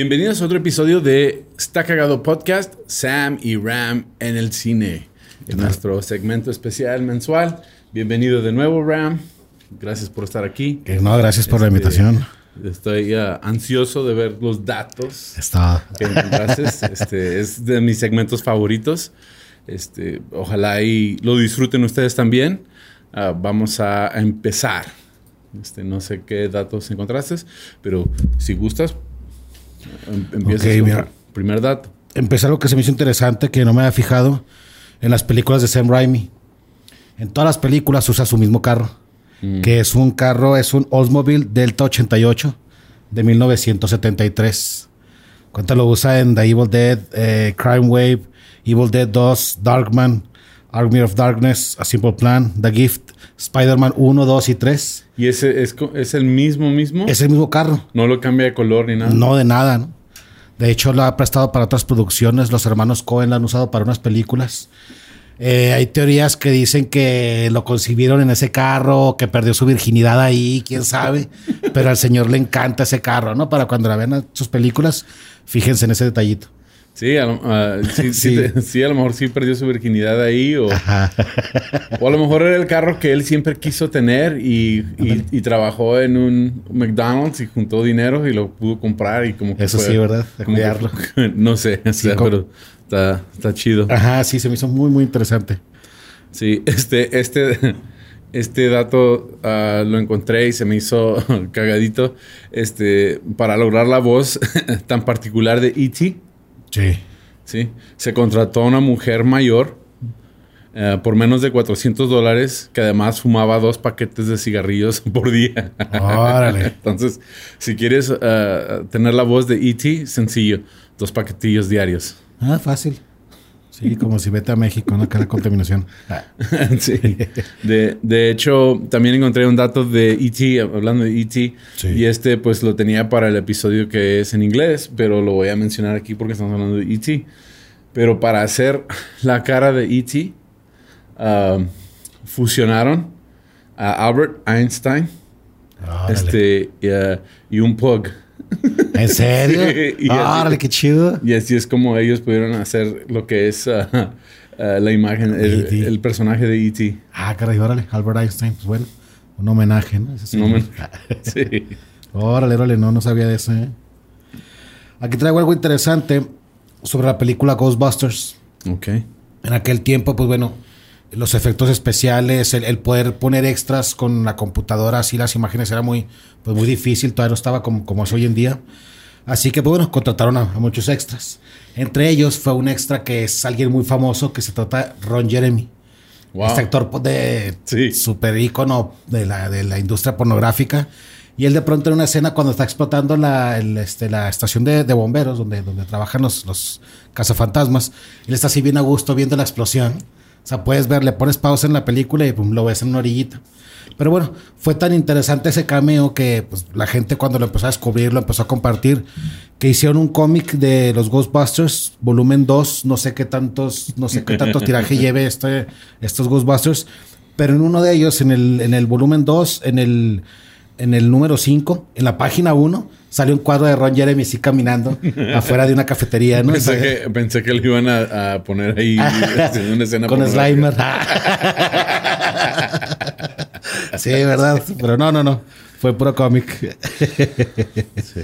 Bienvenidos a otro episodio de Está Cagado Podcast, Sam y Ram en el cine, en nuestro segmento especial mensual. Bienvenido de nuevo, Ram. Gracias por estar aquí. no, gracias por la este, invitación. Estoy ansioso de ver los datos. Está. Este, es de mis segmentos favoritos. Este, ojalá y lo disfruten ustedes también. Ah, vamos a, empezar. Este, no sé qué datos encontraste, pero si gustas, Em, empieza primer dato. Empezar algo que se me hizo interesante, que no me había fijado, en las películas de Sam Raimi. En todas las películas usa su mismo carro, mm. que es un carro, es un Oldsmobile Delta 88 de 1973. Cuánto lo usa en The Evil Dead, eh, Crime Wave, Evil Dead 2, Darkman, Army of Darkness, A Simple Plan, The Gift, Spider-Man 1, 2 y 3. ¿Y ese es, es, el mismo mismo? Es el mismo carro. No lo cambia de color ni nada. No, de nada, ¿no? De hecho, lo ha prestado para otras producciones. Los hermanos Cohen lo han usado para unas películas. Eh, hay teorías que dicen que lo concibieron en ese carro, que perdió su virginidad ahí, quién sabe. Pero al señor le encanta ese carro, ¿no? Para cuando la vean sus películas, fíjense en ese detallito. Sí a, lo, ah, sí, a lo mejor sí perdió su virginidad ahí o, o a lo mejor era el carro que él siempre quiso tener y, y, trabajó en un McDonald's y juntó dinero y lo pudo comprar y como que Eso sí, ¿verdad? no sé, pero está, está chido. Ajá, sí, se me hizo muy, muy interesante. Sí, este, este, este dato ah, lo encontré y se me hizo cagadito. Este, para lograr la voz tan particular de E.T., Sí. Sí. Se contrató a una mujer mayor eh, por menos de 400 dólares que además fumaba dos paquetes de cigarrillos por día. Órale. Entonces, si quieres eh, tener la voz de E.T., sencillo. Dos paquetillos diarios. Ah, fácil. Sí, como si vete a México, ¿no? Que la contaminación. sí. De, hecho, también encontré un dato de E.T., hablando de E.T., y este pues lo tenía para el episodio que es en inglés, pero lo voy a mencionar aquí porque estamos hablando de E.T. Pero para hacer la cara de E.T., um, fusionaron a Albert Einstein este, y un pug. ¿En serio? ¡Árale, qué chido! Y así es como ellos pudieron hacer lo que es uh, uh, la imagen, e el, personaje de E.T. Ah, caray, órale, Albert Einstein, pues bueno, un homenaje, ¿no? un homenaje. sí. Órale, órale, no, no sabía de eso, ¿eh? Aquí traigo algo interesante sobre la película Ghostbusters. Ok. En aquel tiempo, pues bueno, los efectos especiales, el, poder poner extras con la computadora, así las imágenes era muy, pues muy difícil, todavía no estaba como, como es hoy en día. Así que, pues bueno, contrataron a, muchos extras. Entre ellos fue un extra que es alguien muy famoso que se trata Ron Jeremy. Este actor pues, de super ícono de la, de la industria pornográfica. Y él de pronto en una escena cuando está explotando la, este, la estación de, bomberos donde, donde trabajan los, los cazafantasmas, él está así bien a gusto viendo la explosión o sea, puedes ver, le pones pausa en la película y lo ves en una orillita. Pero bueno, fue tan interesante ese cameo que pues, la gente cuando lo empezó a descubrir, lo empezó a compartir, que hicieron un cómic de los Ghostbusters, volumen 2, no sé qué tantos, no sé qué tanto tiraje lleve este, estos Ghostbusters, pero en uno de ellos, en el, en el volumen 2, en el, en el número 5, en la página 1, sale un cuadro de Ron Jeremy así caminando afuera de una cafetería, ¿no? Pensé, que, pensé que lo iban a, poner ahí en una escena con Slimer. sí, ¿verdad? Pero no, no, no. Fue puro cómic. sí.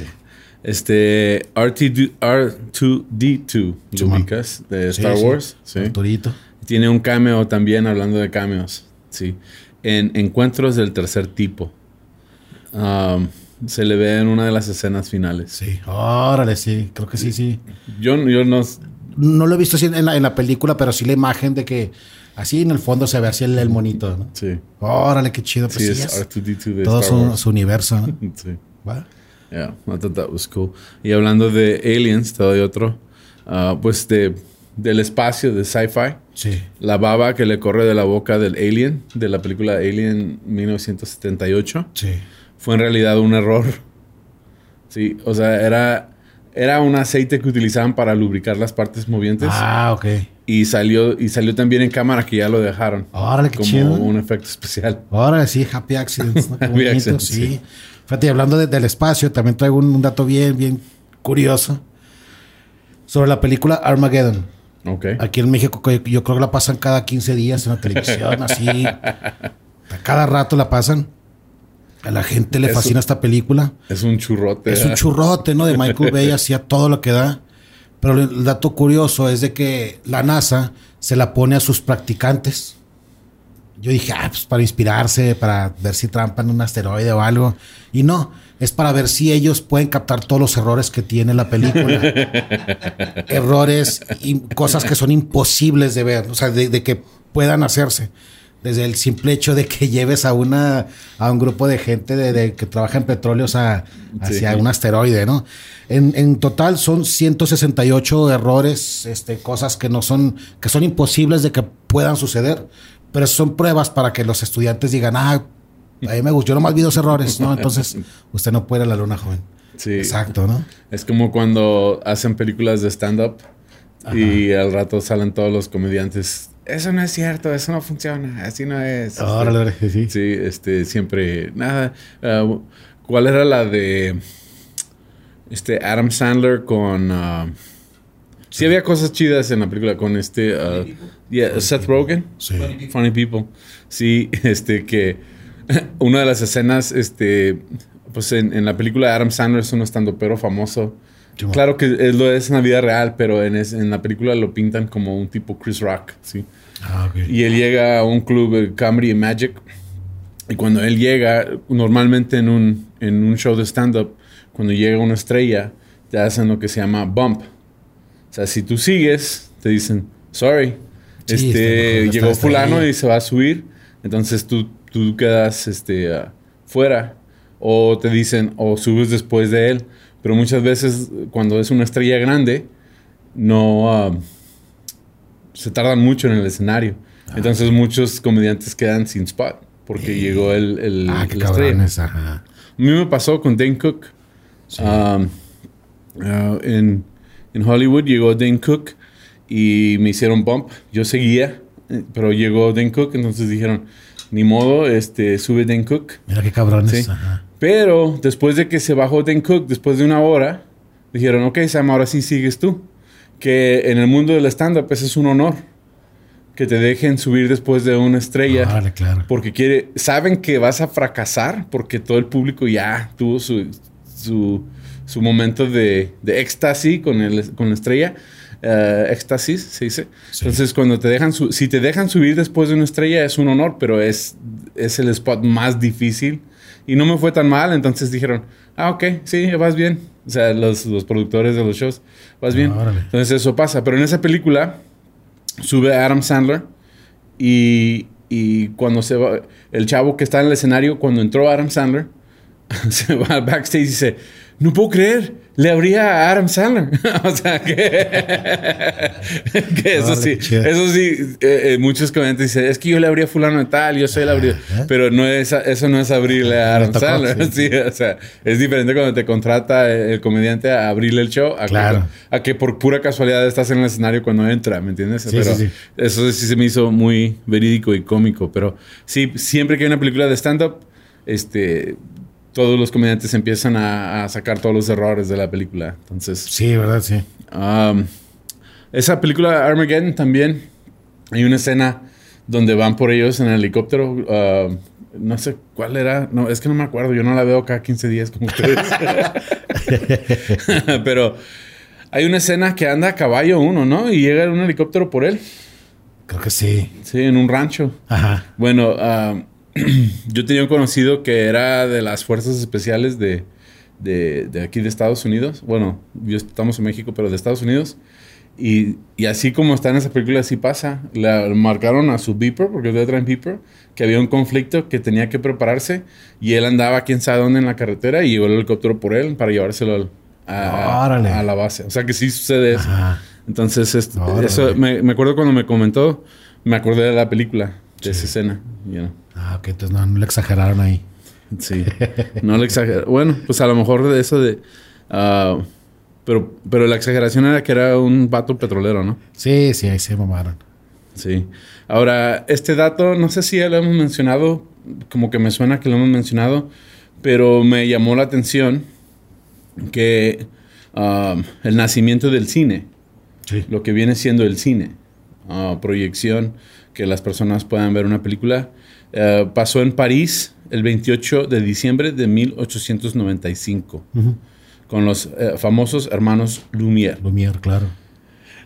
Este R2D2, de Star Wars. Sí. Arturito. Tiene un cameo también, hablando de cameos. Sí. En Encuentros del Tercer Tipo. Um, se le ve en una de las escenas finales. Sí, órale, sí, creo que sí, sí. Yo, yo no... No lo he visto así en la, en la película, pero sí la imagen de que así en el fondo se ve así el, monito, ¿no? Sí. Órale, qué chido. Pues sí, es R2D2 de Todo su, universo, ¿no? sí. Yeah, I thought that was cool. Y hablando de aliens, te doy otro. Uh, pues de, del espacio, de sci-fi. Sí. La baba que le corre de la boca del alien, de la película Alien 1978. Sí. Fue en realidad un error. Sí, o sea, era, era un aceite que utilizaban para lubricar las partes movientes. Ah, ok. Y salió, y salió también en cámara que ya lo dejaron. Órale, qué como chido. un efecto especial. Ahora sí, Happy Accidents. ¿no? Qué Happy Accidents, sí. sí. Fíjate, hablando de- del espacio, también traigo un, un dato bien, bien curioso sobre la película Armageddon. Ok. Aquí en México, yo creo que la pasan cada 15 días en la televisión, así. A cada rato la pasan. A la gente le Es fascina un- esta película. Es un churrote. Es un churrote, ¿no? De Michael Bay, hacía todo lo que da. Pero el dato curioso es de que la NASA se la pone a sus practicantes. Yo dije, ah, pues para inspirarse, para ver si trampan un asteroide o algo. Y no, es para ver si ellos pueden captar todos los errores que tiene la película. errores y cosas que son imposibles de ver, o sea, de, de que puedan hacerse. Desde el simple hecho de que lleves a una a un grupo de gente de, de que trabaja en petróleos a, hacia Sí. un asteroide, ¿no? En, en total son 168 errores, este, cosas que no son, que son imposibles de que puedan suceder, pero son pruebas para que los estudiantes digan, ah, a mí me gustó, yo nomás vi dos errores, ¿no? Entonces, usted no puede ir a la luna, joven. Sí. Exacto, ¿no? Es como cuando hacen películas de stand-up y al rato salen todos los comediantes. Eso no es cierto, eso no funciona, así no es. Órale, sí, sí. Sí, este, siempre, nada. ah, ¿Cuál era la de este Adam Sandler con... ah, sí había cosas chidas en la película con este... yeah, Seth Rogen. Sí. Funny People. Sí, este que una de las escenas, este, pues en, en la película de Adam Sandler es un estandopero famoso. Claro que es, lo es en la vida real, pero en, es- en la película lo pintan como un tipo Chris Rock, sí. Ah, ok. Y él llega a un club, el Comedy and Magic, y cuando él llega, normalmente en un, en un show de stand-up, cuando llega una estrella, te hacen lo que se llama bump. O sea, si tú sigues, te dicen, sorry, Sí, este, llegó fulano ahí. y se va a subir, entonces tú, tú quedas este, ah, fuera. O te dicen, o subes después de él. Pero muchas veces, cuando es una estrella grande, no... ah, se tardan mucho en el escenario. Ah, Entonces muchos comediantes quedan sin spot porque llegó el, el, Ah, qué cabrones, ajá. A mí me pasó con Dane Cook. Um, uh, en, en Hollywood llegó Dane Cook y me hicieron bump. Yo seguía, eh, pero llegó Dane Cook, entonces dijeron, ni modo, este, sube Dane Cook. Mira qué cabrones. Sí. Ajá. Pero después de que se bajó Dan Cook, después de una hora, dijeron, ok, Sam, ahora sí sigues tú. Que en el mundo del stand-up es un honor. Que te dejen subir después de una estrella. Órale, claro. Porque quiere, saben que vas a fracasar porque todo el público ya tuvo su, su, su momento de, de éxtasis con, el, con la estrella. Eh, éxtasis, se dice. Sí. Entonces, cuando te dejan, si te dejan subir después de una estrella es un honor, pero es, es el spot más difícil. Y no me fue tan mal, entonces dijeron, ah, ok, sí, vas bien. O sea, los, los productores de los shows, vas bien. Órale. Entonces eso pasa. Pero en esa película sube Adam Sandler y, y cuando se va, el chavo que está en el escenario, cuando entró Adam Sandler, se va al backstage y dice, no puedo creer, le abría a Adam Sandler. o sea que, que eso sí, eso sí, eh, eh, muchos comediantes dicen, es que yo le abría a fulano de tal, yo soy el abridor. Ajá. Pero no es, eso no es abrirle a Le Adam tocó, Sandler. sí. Sí, o sea, es diferente cuando te contrata el comediante a abrirle el show a, Claro. que, a que por pura casualidad estás en el escenario cuando entra, ¿me entiendes? Sí, pero sí, sí. eso sí se me hizo muy verídico y cómico. Pero sí, siempre que hay una película de stand-up, este, todos los comediantes empiezan a, a sacar todos los errores de la película. Entonces, Sí, ¿verdad? Sí. Um, esa película Armageddon también hay una escena donde van por ellos en el helicóptero. uh, no sé cuál era. No, es que no me acuerdo. Yo no la veo cada 15 días como ustedes. Pero hay una escena que anda a caballo uno, ¿no? Y llega un helicóptero por él. Creo que sí. Sí, en un rancho. Ajá. Bueno, ah, yo tenía un conocido que era de las fuerzas especiales de, de, de aquí de Estados Unidos. Bueno, yo estamos en México, pero de Estados Unidos. Y, y, así como está en esa película, así pasa. Le marcaron a su beeper, porque ustedes traen beeper, que había un conflicto que tenía que prepararse y él andaba quién sabe dónde en la carretera y llegó el helicóptero por él para llevárselo a, a, la base. O sea que sí sucede eso. Entonces, eso me, me, acuerdo cuando me comentó, me acordé de la película, de esa escena. Ah, ok, entonces no, le exageraron ahí. Sí, no le exageraron. Bueno, pues a lo mejor de eso de... Uh, pero, pero la exageración era que era un vato petrolero, ¿no? Sí, sí, ahí se mamaron. Sí. Ahora, este dato, no sé si ya lo hemos mencionado, como que me suena que lo hemos mencionado, pero me llamó la atención que um, el nacimiento del cine, sí. lo que viene siendo el cine, uh, proyección, que las personas puedan ver una película, uh, pasó en París el 28 de diciembre de 1895. Uh con los eh, famosos hermanos Lumière. Lumière, claro.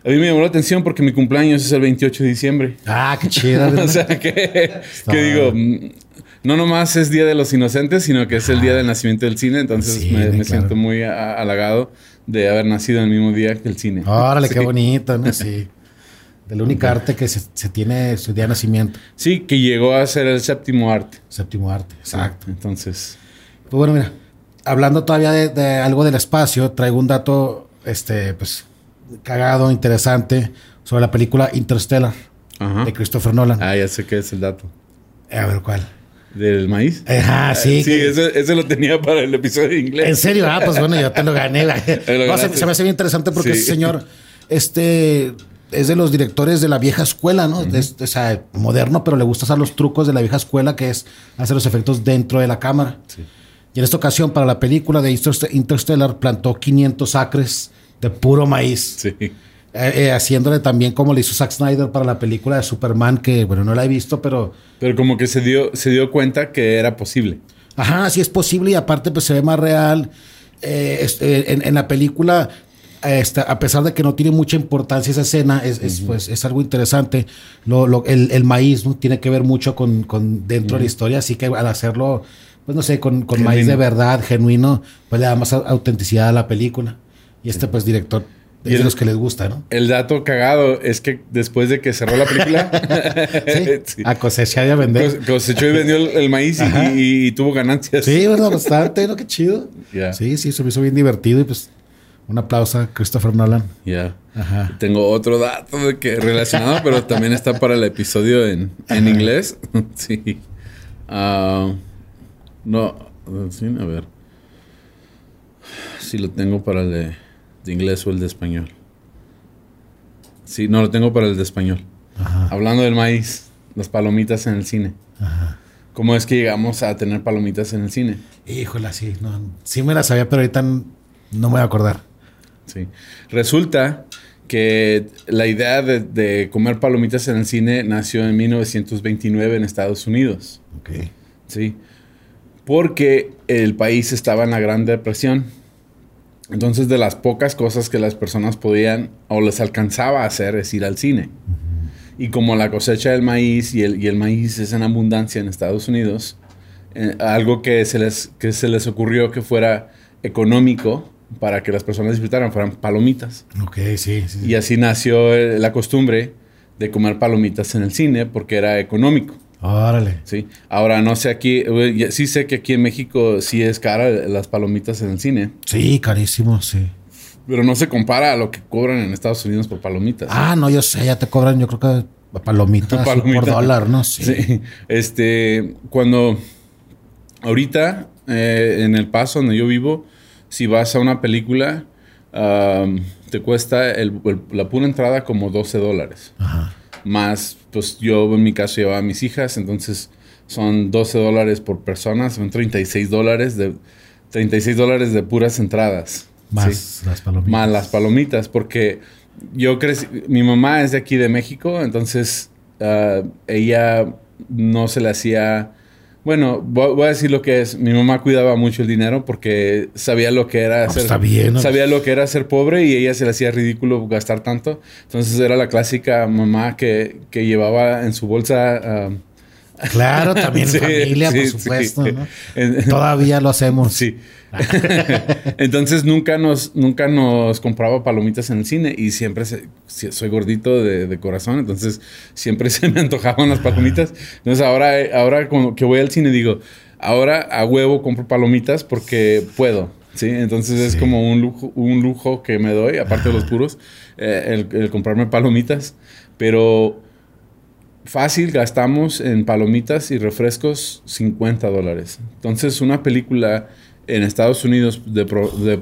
A mí me llamó la atención porque mi cumpleaños es el 28 de diciembre. Ah, qué chido. o sea, que, digo, mm, no nomás es Día de los Inocentes, sino que es el día del nacimiento del cine, entonces me, siento muy halagado de haber nacido el mismo día que el cine. Órale, qué bonito, ¿no? Sí. Del único arte que se, tiene su día de nacimiento. Sí, que llegó a ser el séptimo arte. Séptimo arte, exacto. entonces. Pues bueno, mira, hablando todavía de, algo del espacio, traigo un dato, este, pues, cagado, interesante, sobre la película Interstellar de Christopher Nolan. Ah, ya sé qué es el dato. A ver, ¿cuál? ¿Del maíz? Ajá, sí. Sí, ese, lo tenía para el episodio de inglés. ¿En serio? Ah, pues bueno, yo te lo gané. se, me hace bien interesante porque ese señor, este, es de los directores de la vieja escuela, ¿no? o sea, moderno, pero le gusta hacer los trucos de la vieja escuela, que es hacer los efectos dentro de la cámara. Sí. Y en esta ocasión, para la película de Interstellar, plantó 500 acres de puro maíz. Sí. Eh, eh, haciéndole también como le hizo Zack Snyder para la película de Superman, que bueno, no la he visto, pero. Pero como que se dio, se dio cuenta que era posible. Ajá, sí es posible y aparte, pues se ve más real. Eh, en, la película, este, a pesar de que no tiene mucha importancia esa escena, es, pues, es algo interesante. Lo, el, maíz ¿no? tiene que ver mucho con, con dentro de la historia, así que al hacerlo pues no sé, con, con maíz de verdad, genuino, pues le da más autenticidad a la película. Y este, pues, director es de los que les gusta, ¿no? El dato cagado es que después de que cerró la película, ¿Sí? a cosechar y a vender. Cosechó y vendió el, maíz y, tuvo ganancias. Sí, bueno, bastante, ¿no? Qué chido. Sí, sí, se me hizo bien divertido y pues un aplauso a Christopher Nolan. Ya. Ajá. Tengo otro dato de que relacionado, pero también está para el episodio en, en inglés. sí. Ah... No, a ver. Si lo tengo para el de, inglés o el de español. Sí, no, lo tengo para el de español. Hablando del maíz, las palomitas en el cine. Ajá. ¿Cómo es que llegamos a tener palomitas en el cine? Híjole, sí. No, sí me la sabía, pero ahorita no me voy a acordar. Sí. Resulta que la idea de, de, comer palomitas en el cine nació en 1929 en Estados Unidos. Ok. Sí porque el país estaba en la Gran Depresión. Entonces, de las pocas cosas que las personas podían o les alcanzaba a hacer es ir al cine. Y como la cosecha del maíz y el, y el, maíz es en abundancia en Estados Unidos, eh, algo que se, les, que se les ocurrió que fuera económico para que las personas disfrutaran fueran palomitas. Ok, sí. sí. Y así nació eh, la costumbre de comer palomitas en el cine porque era económico. Órale. Sí. Ahora, no sé aquí, sí sé que aquí en México sí es cara las palomitas en el cine. Sí, carísimo, sí. Pero no se compara a lo que cobran en Estados Unidos por palomitas. Ah, no, yo sé, ya te cobran, yo creo que palomitas por dólar, ¿no? Sí. Este, cuando ahorita eh, en El Paso, donde yo vivo, si vas a una película, te cuesta la pura entrada como 12 dólares. Ajá más pues yo en mi caso llevaba a mis hijas, entonces son 12 dólares por persona, son 36 dólares de 36 dólares de puras entradas. Más las palomitas. Más las palomitas, porque yo crecí, mi mamá es de aquí de México, entonces ah, ella no se le hacía bueno, voy a decir lo que es. Mi mamá cuidaba mucho el dinero porque sabía lo que era ser, sabía lo que era ser pobre y ella se le hacía ridículo gastar tanto. Entonces era la clásica mamá que, llevaba en su bolsa Claro, también familia, por supuesto. Todavía lo hacemos. Sí. Entonces nunca nos, nunca nos compraba palomitas en el cine y siempre soy gordito de, corazón, entonces siempre se me antojaban las palomitas. Entonces ahora, ahora que voy al cine digo, ahora a huevo compro palomitas porque puedo. Sí, entonces es como un lujo, un lujo que me doy, aparte de los puros, eh, el comprarme palomitas. Pero fácil gastamos en palomitas y refrescos 50 dólares. Entonces, una película en Estados Unidos de,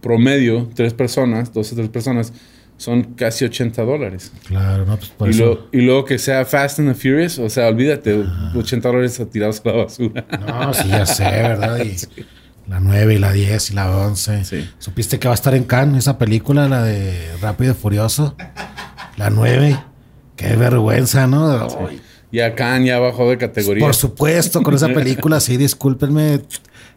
promedio, tres personas, dos o tres personas, son casi 80 dólares. Claro, no, pues por y, eso. y luego que sea Fast and the Furious, o sea, olvídate, 80 dólares tirados a la basura. No, sí, ya sé, ¿verdad? Y la 9 y la 10 y la 11. Sí. ¿Supiste que va a estar en Cannes esa película, la de Rápido y Furioso? La 9. Qué vergüenza, ¿no? Y acá ya bajó de categoría. Por supuesto, con esa película, sí, discúlpenme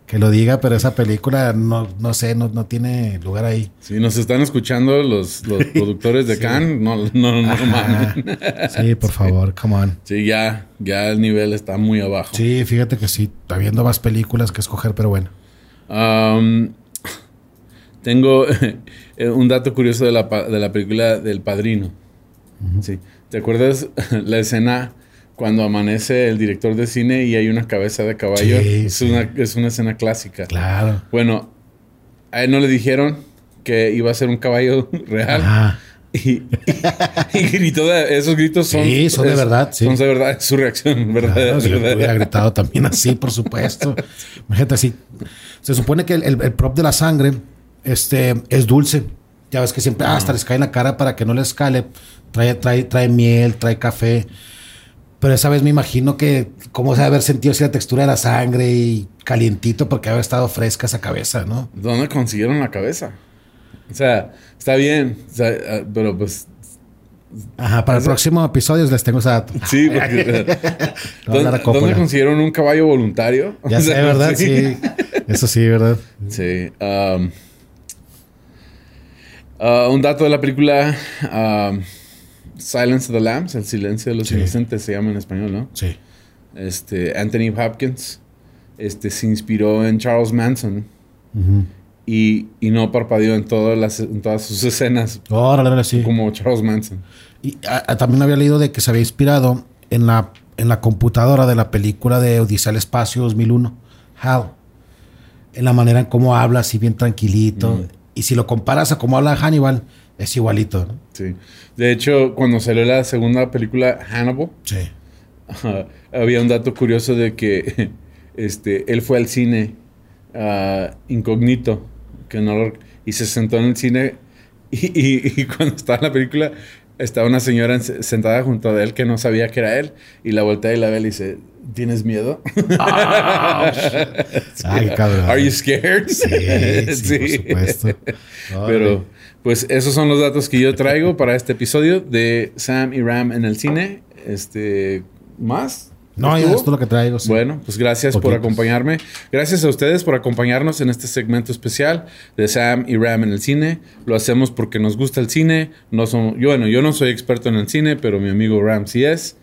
que lo diga, pero esa película no, no sé, no, no tiene lugar ahí. Si nos están escuchando los, los productores de Cannes, no, no, no, Sí, por favor, come on. Sí, ya, ya el nivel está muy abajo. Sí, fíjate que sí, está viendo más películas que escoger, pero bueno. tengo un dato curioso de la, de la película del Padrino. Sí. ¿Te acuerdas la escena cuando amanece el director de cine y hay una cabeza de caballo? es, Una, es una escena clásica. Claro. Bueno, a él no le dijeron que iba a ser un caballo real. Y, gritó, esos gritos son... Sí, son de verdad. Sí. Son de verdad, su reacción verdadera. Claro, gritado también así, por supuesto. Imagínate así. Se supone que el, prop de la sangre este, es dulce. Ya ves que siempre hasta les cae en la cara para que no les cale. Trae, trae, trae miel, trae café. Pero esa vez me imagino que cómo se debe haber sentido así la textura de la sangre y calientito porque había estado fresca esa cabeza, ¿no? ¿Dónde consiguieron la cabeza? O sea, está bien, ah, pero pues... Ajá, para el próximo episodio les tengo esa... Sí, porque... ¿Dónde, consiguieron un caballo voluntario? Ya sé, ¿verdad? Sí. Eso sí, ¿verdad? Sí. Um, uh, un dato de la película... Um, Silence of the Lambs, El silencio de los inocentes se llama en español, ¿no? Sí. Este, Anthony Hopkins este, se inspiró en Charles Manson y, no parpadeó en todas, las, en todas sus escenas. Órale, sí. Como Charles Manson. Y también había leído de que se había inspirado en la, en la computadora de la película de Odisea al Espacio 2001, Hal. En la manera en cómo habla, así bien tranquilito. Mm. Y si lo comparas a cómo habla Hannibal, es igualito, ¿no? Sí. De hecho, cuando salió la segunda película, Hannibal, había un dato curioso de que este, él fue al cine uh, incógnito que no y se sentó en el cine y, cuando estaba en la película estaba una señora sentada junto a él que no sabía que era él y la voltea y la ve y le dice ¿Tienes miedo? Ay, cabrón. Are you scared? Sí, sí, por supuesto. Pero pues esos son los datos que yo traigo para este episodio de Sam y Ram en el cine. Este, ¿más? No, ya es lo que traigo. Bueno, pues gracias por acompañarme. Gracias a ustedes por acompañarnos en este segmento especial de Sam y Ram en el cine. Lo hacemos porque nos gusta el cine. No son, yo, bueno, yo no soy experto en el cine, pero mi amigo Ram sí es.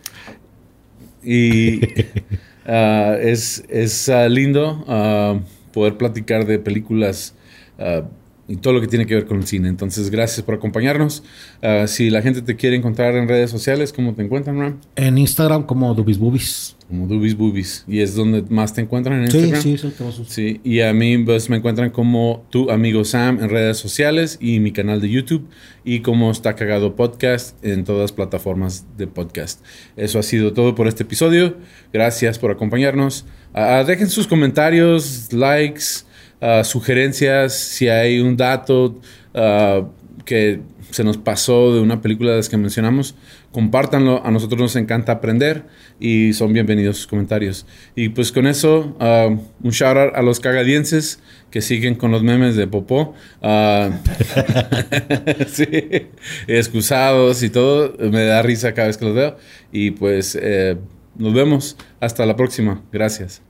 Y ah, es, es ah, lindo ah, poder platicar de películas y todo lo que tiene que ver con el cine. Entonces, gracias por acompañarnos. Ah, si la gente te quiere encontrar en redes sociales, ¿cómo te encuentran, Ram? En Instagram como Dubis Boobies. Como Dubis Boobies. ¿Y es donde más te encuentran en Instagram? Sí, sí, sí. Y a mí pues, me encuentran como tu amigo Sam en redes sociales y mi canal de YouTube y como Está Cagado Podcast en todas plataformas de podcast. Eso ha sido todo por este episodio. Gracias por acompañarnos. Ah, dejen sus comentarios, likes Ah, sugerencias, si hay un dato ah, que se nos pasó de una película de las que mencionamos, compártanlo. A nosotros nos encanta aprender y son bienvenidos sus comentarios. Y pues con eso, uh, un shout out a los cagadienses que siguen con los memes de Popó. sí, excusados y todo. Me da risa cada vez que los veo. Y pues eh, nos vemos. Hasta la próxima. Gracias.